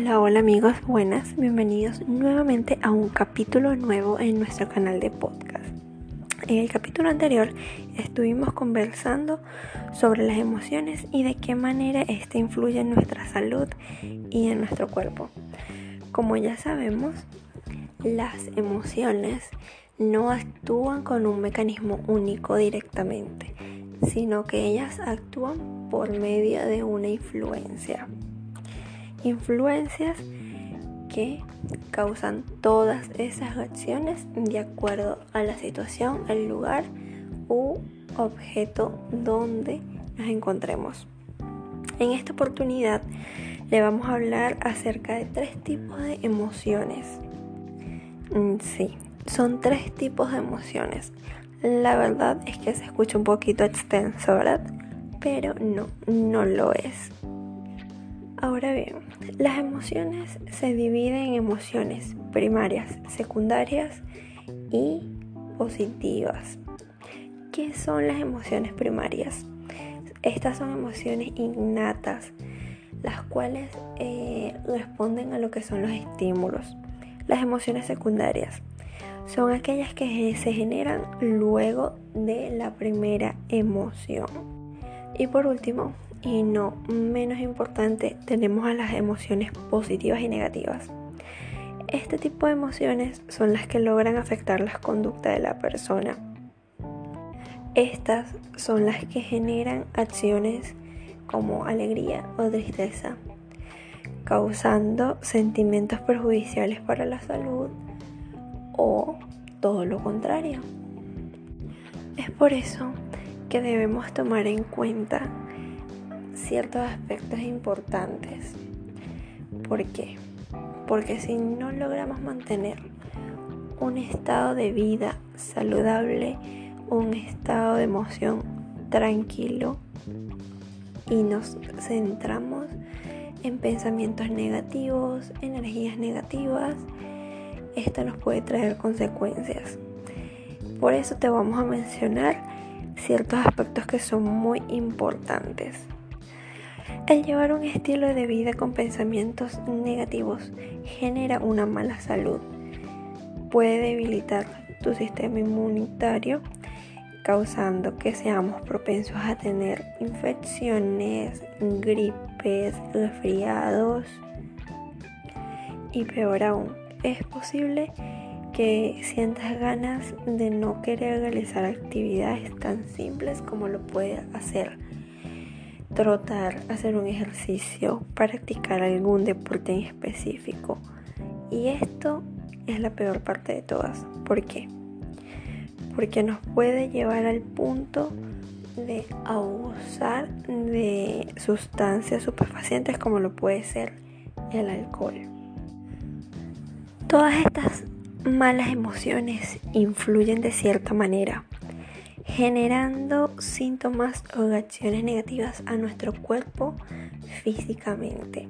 Hola, hola amigos, buenas, bienvenidos nuevamente a un capítulo nuevo en nuestro canal de podcast. En el capítulo anterior estuvimos conversando sobre las emociones y de qué manera éste influye en nuestra salud y en nuestro cuerpo. Como ya sabemos, las emociones no actúan con un mecanismo único directamente, sino que ellas actúan por medio de una influencia influencias que causan todas esas acciones de acuerdo a la situación, el lugar u objeto donde nos encontremos. En esta oportunidad le vamos a hablar acerca de tres tipos de emociones. Mm, sí, son tres tipos de emociones. La verdad es que se escucha un poquito extenso, ¿verdad? Pero no, no lo es. Ahora bien, las emociones se dividen en emociones primarias, secundarias y positivas. ¿Qué son las emociones primarias? Estas son emociones innatas, las cuales eh, responden a lo que son los estímulos. Las emociones secundarias son aquellas que se generan luego de la primera emoción. Y por último, y no menos importante, tenemos a las emociones positivas y negativas. Este tipo de emociones son las que logran afectar la conducta de la persona. Estas son las que generan acciones como alegría o tristeza, causando sentimientos perjudiciales para la salud o todo lo contrario. Es por eso que debemos tomar en cuenta ciertos aspectos importantes. ¿Por qué? Porque si no logramos mantener un estado de vida saludable, un estado de emoción tranquilo y nos centramos en pensamientos negativos, energías negativas, esto nos puede traer consecuencias. Por eso te vamos a mencionar ciertos aspectos que son muy importantes. El llevar un estilo de vida con pensamientos negativos genera una mala salud. Puede debilitar tu sistema inmunitario, causando que seamos propensos a tener infecciones, gripes, resfriados. Y peor aún, es posible que sientas ganas de no querer realizar actividades tan simples como lo puede hacer trotar, hacer un ejercicio, practicar algún deporte en específico. Y esto es la peor parte de todas. ¿Por qué? Porque nos puede llevar al punto de abusar de sustancias superfacientes como lo puede ser el alcohol. Todas estas malas emociones influyen de cierta manera generando síntomas o acciones negativas a nuestro cuerpo físicamente.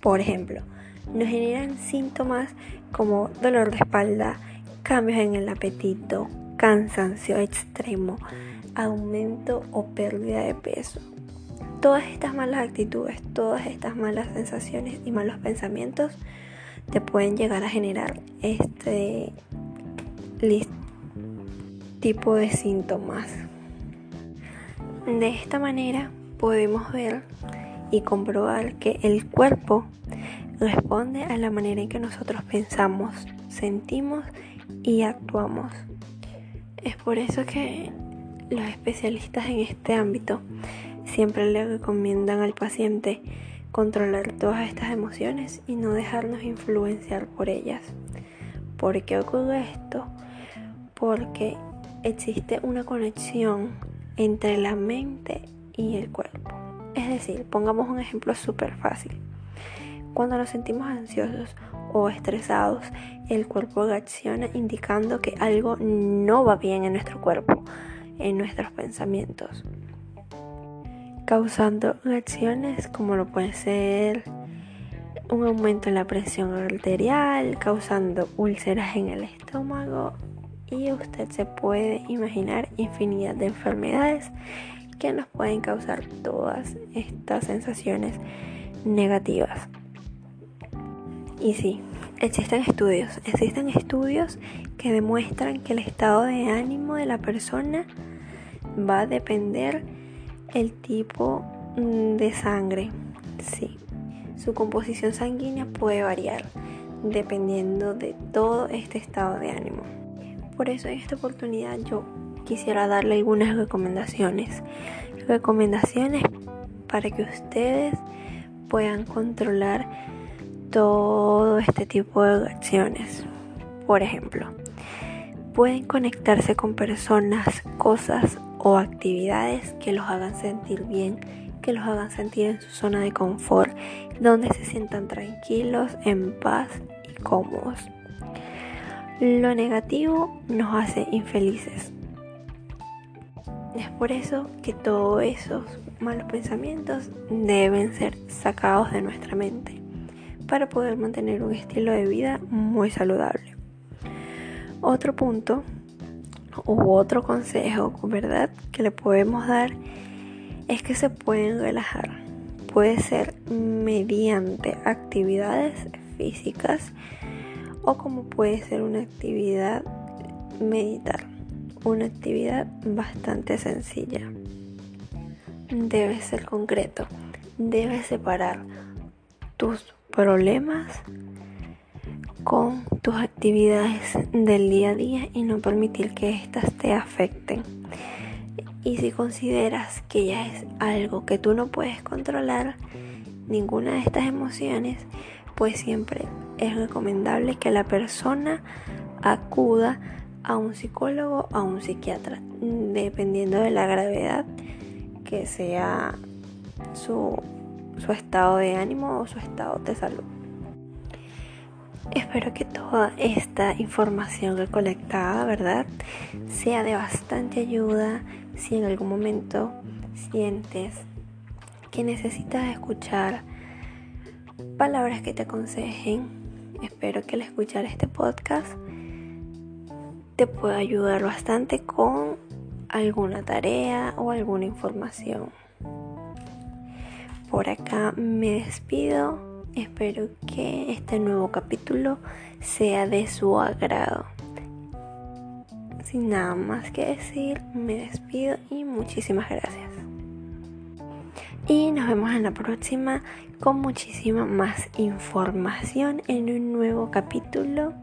Por ejemplo, nos generan síntomas como dolor de espalda, cambios en el apetito, cansancio extremo, aumento o pérdida de peso. Todas estas malas actitudes, todas estas malas sensaciones y malos pensamientos te pueden llegar a generar este tipo de síntomas. De esta manera podemos ver y comprobar que el cuerpo responde a la manera en que nosotros pensamos, sentimos y actuamos. Es por eso que los especialistas en este ámbito siempre le recomiendan al paciente controlar todas estas emociones y no dejarnos influenciar por ellas. ¿Por qué ocurre esto? Porque existe una conexión entre la mente y el cuerpo. Es decir, pongamos un ejemplo súper fácil. Cuando nos sentimos ansiosos o estresados, el cuerpo reacciona indicando que algo no va bien en nuestro cuerpo, en nuestros pensamientos, causando reacciones como lo puede ser un aumento en la presión arterial, causando úlceras en el estómago, y usted se puede imaginar infinidad de enfermedades que nos pueden causar todas estas sensaciones negativas. Y sí, existen estudios, existen estudios que demuestran que el estado de ánimo de la persona va a depender el tipo mm, de sangre. Sí, su composición sanguínea puede variar dependiendo de todo este estado de ánimo. Por eso en esta oportunidad yo quisiera darle algunas recomendaciones. Recomendaciones para que ustedes puedan controlar todo este tipo de acciones. Por ejemplo, pueden conectarse con personas, cosas o actividades que los hagan sentir bien, que los hagan sentir en su zona de confort, donde se sientan tranquilos, en paz y cómodos. Lo negativo nos hace infelices. Es por eso que todos esos malos pensamientos deben ser sacados de nuestra mente para poder mantener un estilo de vida muy saludable. Otro punto u otro consejo, ¿verdad? Que le podemos dar es que se pueden relajar. Puede ser mediante actividades físicas o como puede ser una actividad meditar. Una actividad bastante sencilla. Debe ser concreto. Debes separar tus problemas con tus actividades del día a día y no permitir que éstas te afecten. Y si consideras que ya es algo que tú no puedes controlar, ninguna de estas emociones, pues siempre es recomendable que la persona acuda a un psicólogo o a un psiquiatra, dependiendo de la gravedad que sea su, su estado de ánimo o su estado de salud. Espero que toda esta información recolectada, ¿verdad? Sea de bastante ayuda si en algún momento sientes que necesitas escuchar palabras que te aconsejen. Espero que al escuchar este podcast te pueda ayudar bastante con alguna tarea o alguna información. Por acá me despido Espero que este nuevo capítulo sea de su agrado. Sin nada más que decir, me despido y muchísimas gracias. Y nos vemos en la próxima con muchísima más información en un nuevo capítulo